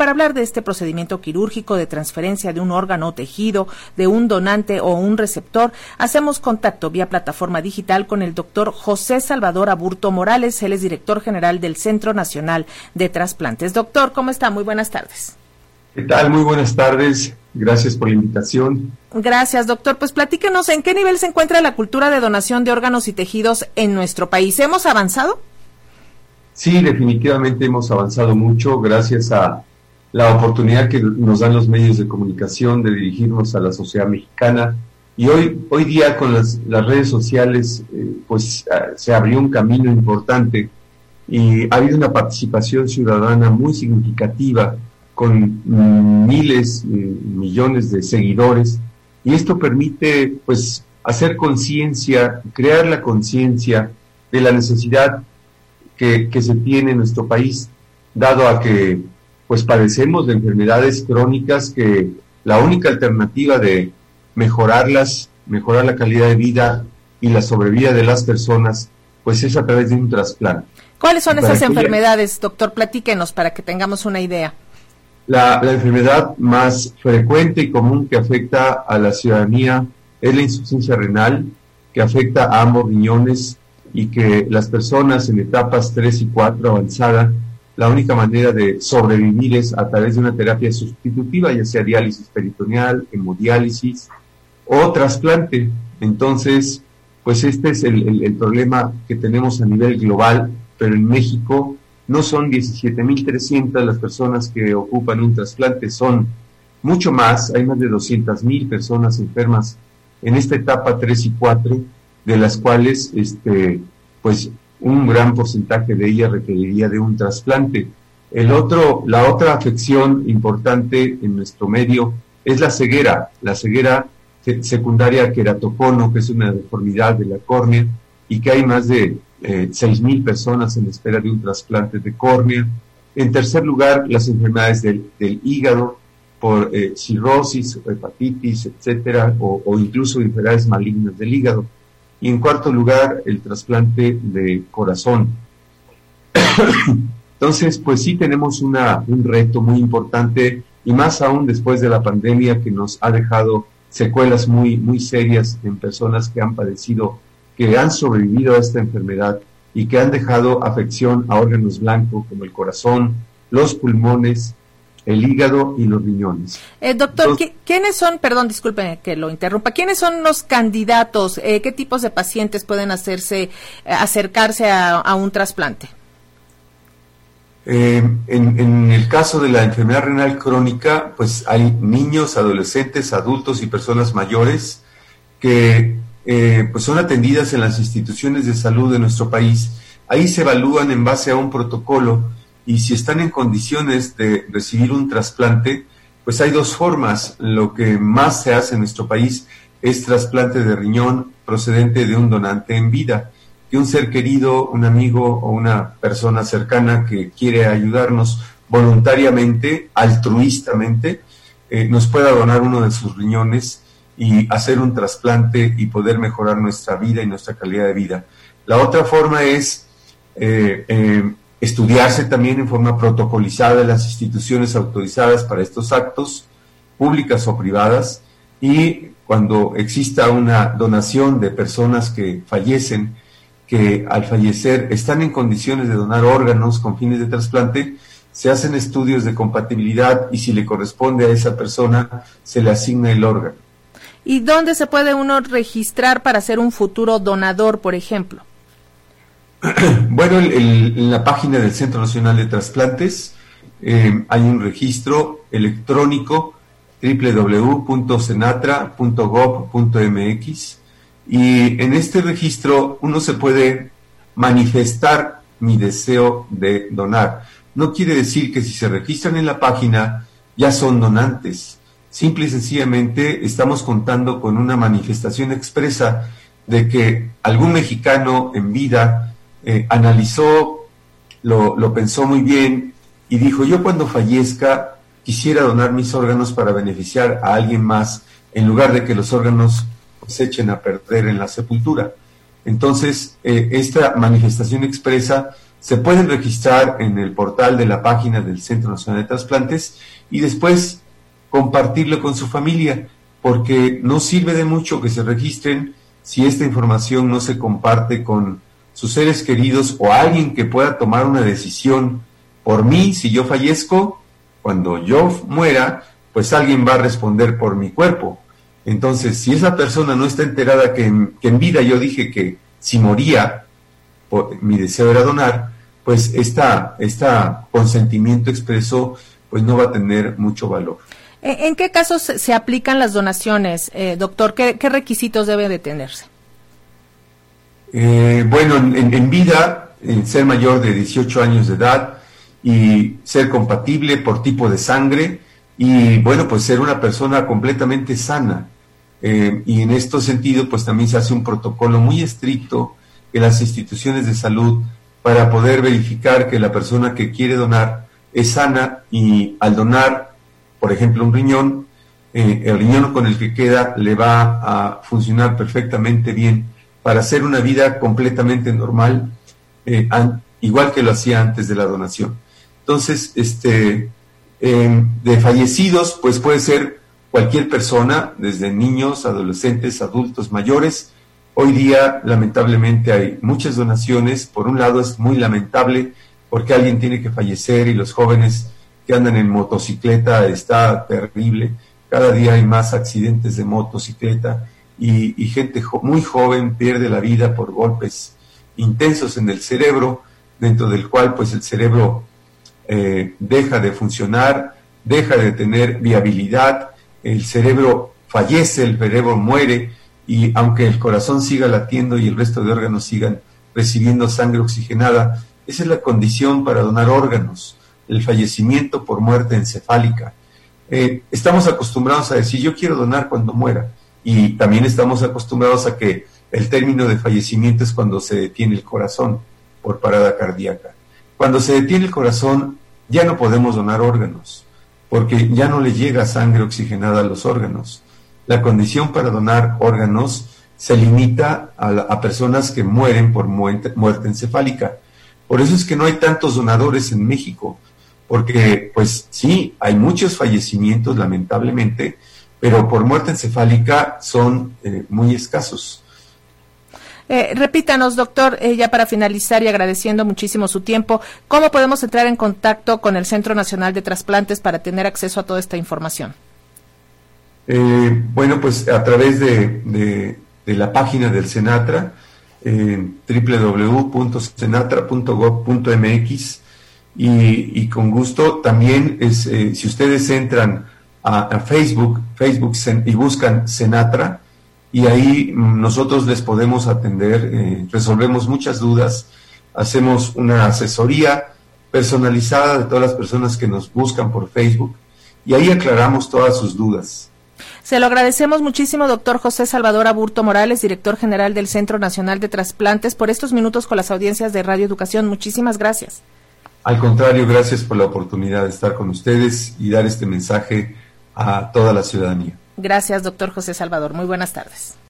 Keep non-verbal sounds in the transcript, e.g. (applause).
para hablar de este procedimiento quirúrgico de transferencia de un órgano o tejido, de un donante o un receptor, hacemos contacto vía plataforma digital con el doctor José Salvador Aburto Morales. Él es director general del Centro Nacional de Trasplantes. Doctor, ¿cómo está? Muy buenas tardes. ¿Qué tal? Muy buenas tardes. Gracias por la invitación. Gracias, doctor. Pues platíquenos en qué nivel se encuentra la cultura de donación de órganos y tejidos en nuestro país. ¿Hemos avanzado? Sí, definitivamente hemos avanzado mucho gracias a la oportunidad que nos dan los medios de comunicación de dirigirnos a la sociedad mexicana. Y hoy, hoy día con las, redes sociales, eh, pues ah, se abrió un camino importante y ha habido una participación ciudadana muy significativa con miles, millones de seguidores, y esto permite pues hacer conciencia, crear la conciencia de la necesidad que, se tiene en nuestro país, dado a que pues padecemos de enfermedades crónicas que la única alternativa de mejorarlas, mejorar la calidad de vida y la sobrevida de las personas, pues es a través de un trasplante. ¿Cuáles son esas enfermedades, doctor? Platíquenos para que tengamos una idea. La, enfermedad más frecuente y común que afecta a la ciudadanía es la insuficiencia renal, que afecta a ambos riñones y que las personas en etapas 3 y 4 avanzada, la única manera de sobrevivir es a través de una terapia sustitutiva, ya sea diálisis peritoneal, hemodiálisis o trasplante. Entonces, pues este es el, el problema que tenemos a nivel global, pero en México no son 17.300 las personas que ocupan un trasplante, son mucho más, hay más de 200.000 personas enfermas en esta etapa 3 y 4, de las cuales este, pues un gran porcentaje de ellas requeriría de un trasplante. El otro, la otra afección importante en nuestro medio es la ceguera, la ceguera secundaria queratocono, que es una deformidad de la córnea y que hay más de eh, 6.000 personas en espera de un trasplante de córnea. En tercer lugar, las enfermedades del, hígado por eh, cirrosis, hepatitis, etcétera, o, incluso enfermedades malignas del hígado. Y en cuarto lugar, el trasplante de corazón. (coughs) Entonces, pues sí tenemos una, un reto muy importante y más aún después de la pandemia que nos ha dejado secuelas muy, muy serias en personas que han padecido que han sobrevivido a esta enfermedad y que han dejado afección a órganos blancos como el corazón, los pulmones, el hígado y los riñones. Eh, doctor, ¿quiénes son, perdón, disculpe que lo interrumpa, quiénes son los candidatos? Eh, ¿Qué tipos de pacientes pueden hacerse, eh, acercarse a, un trasplante? en, en, el caso de la enfermedad renal crónica, pues hay niños, adolescentes, adultos y personas mayores que eh, pues son atendidas en las instituciones de salud de nuestro país. Ahí se evalúan en base a un protocolo y si están en condiciones de recibir un trasplante, pues hay dos formas. Lo que más se hace en nuestro país es trasplante de riñón procedente de un donante en vida, que un ser querido, un amigo o una persona cercana que quiere ayudarnos voluntariamente, altruistamente, eh, nos pueda donar uno de sus riñones y hacer un trasplante y poder mejorar nuestra vida y nuestra calidad de vida. La otra forma es eh, eh, estudiarse también en forma protocolizada las instituciones autorizadas para estos actos, públicas o privadas, y cuando exista una donación de personas que fallecen, que al fallecer están en condiciones de donar órganos con fines de trasplante, se hacen estudios de compatibilidad y si le corresponde a esa persona, se le asigna el órgano. ¿Y dónde se puede uno registrar para ser un futuro donador, por ejemplo? (coughs) Bueno, en la página del Centro Nacional de Trasplantes eh, hay un registro electrónico www.senatra.gov.mx y en este registro uno se puede manifestar mi deseo de donar. No quiere decir que si se registran en la página ya son donantes Simple y sencillamente estamos contando con una manifestación expresa de que algún mexicano en vida eh, analizó, lo, pensó muy bien y dijo, yo cuando fallezca quisiera donar mis órganos para beneficiar a alguien más en lugar de que los órganos se echen a perder en la sepultura. Entonces, eh, esta manifestación expresa se pueden registrar en el portal de la página del Centro Nacional de Trasplantes y después compartirlo con su familia, porque no sirve de mucho que se registren si esta información no se comparte con sus seres queridos o alguien que pueda tomar una decisión por mí si yo fallezco, cuando yo muera, pues alguien va a responder por mi cuerpo. Entonces, si esa persona no está enterada que en, vida yo dije que si moría, mi deseo era donar, pues esta, esta consentimiento expreso pues no va a tener mucho valor. ¿En qué casos se aplican las donaciones, eh, doctor? ¿Qué, requisitos debe de tenerse? Eh, bueno, en, vida, ser mayor de 18 años de edad y ser compatible por tipo de sangre y, bueno, pues ser una persona completamente sana. Eh, y en este sentido, pues también se hace un protocolo muy estricto en las instituciones de salud para poder verificar que la persona que quiere donar es sana y al donar, por ejemplo, un riñón, eh, el riñón con el que queda le va a funcionar perfectamente bien para hacer una vida completamente normal, eh, igual que lo hacía antes de la donación. Entonces, este, em, de fallecidos, pues puede ser cualquier persona, desde niños, adolescentes, adultos, mayores. Hoy día, lamentablemente, hay muchas donaciones. Por un lado, es muy lamentable porque alguien tiene que fallecer y los jóvenes que andan en motocicleta está terrible. Cada día hay más accidentes de motocicleta y, gente muy joven pierde la vida por golpes intensos en el cerebro, dentro del cual pues el cerebro eh, deja de funcionar, deja de tener viabilidad, el cerebro fallece, el cerebro muere y aunque el corazón siga latiendo y el resto de órganos sigan recibiendo sangre oxigenada, esa es la condición para donar órganos, el fallecimiento por muerte encefálica. Eh, estamos acostumbrados a decir yo quiero donar cuando muera y también estamos acostumbrados a que el término de fallecimiento es cuando se detiene el corazón por parada cardíaca. Cuando se detiene el corazón ya no podemos donar órganos porque ya no le llega sangre oxigenada a los órganos. La condición para donar órganos se limita a, personas que mueren por muerte, encefálica. Por eso es que no hay tantos donadores en México, porque pues sí, hay muchos fallecimientos lamentablemente, pero por muerte encefálica son eh, muy escasos. Eh, repítanos, doctor, eh, ya para finalizar y agradeciendo muchísimo su tiempo, ¿cómo podemos entrar en contacto con el Centro Nacional de Trasplantes para tener acceso a toda esta información? Eh, bueno, pues a través de, la página del Senatra, www.senatra.gov.mx y, y, con gusto también es, si ustedes entran a, a Facebook, Facebook y buscan Senatra, y ahí mm, nosotros les podemos atender, eh, resolvemos muchas dudas, hacemos una asesoría personalizada de todas las personas que nos buscan por Facebook y ahí aclaramos todas sus dudas. Se lo agradecemos muchísimo, doctor José Salvador Aburto Morales, director general del Centro Nacional de Trasplantes, por estos minutos con las audiencias de Radio Educación. Muchísimas gracias. Al contrario, gracias por la oportunidad de estar con ustedes y dar este mensaje a toda la ciudadanía. Gracias, doctor José Salvador. Muy buenas tardes.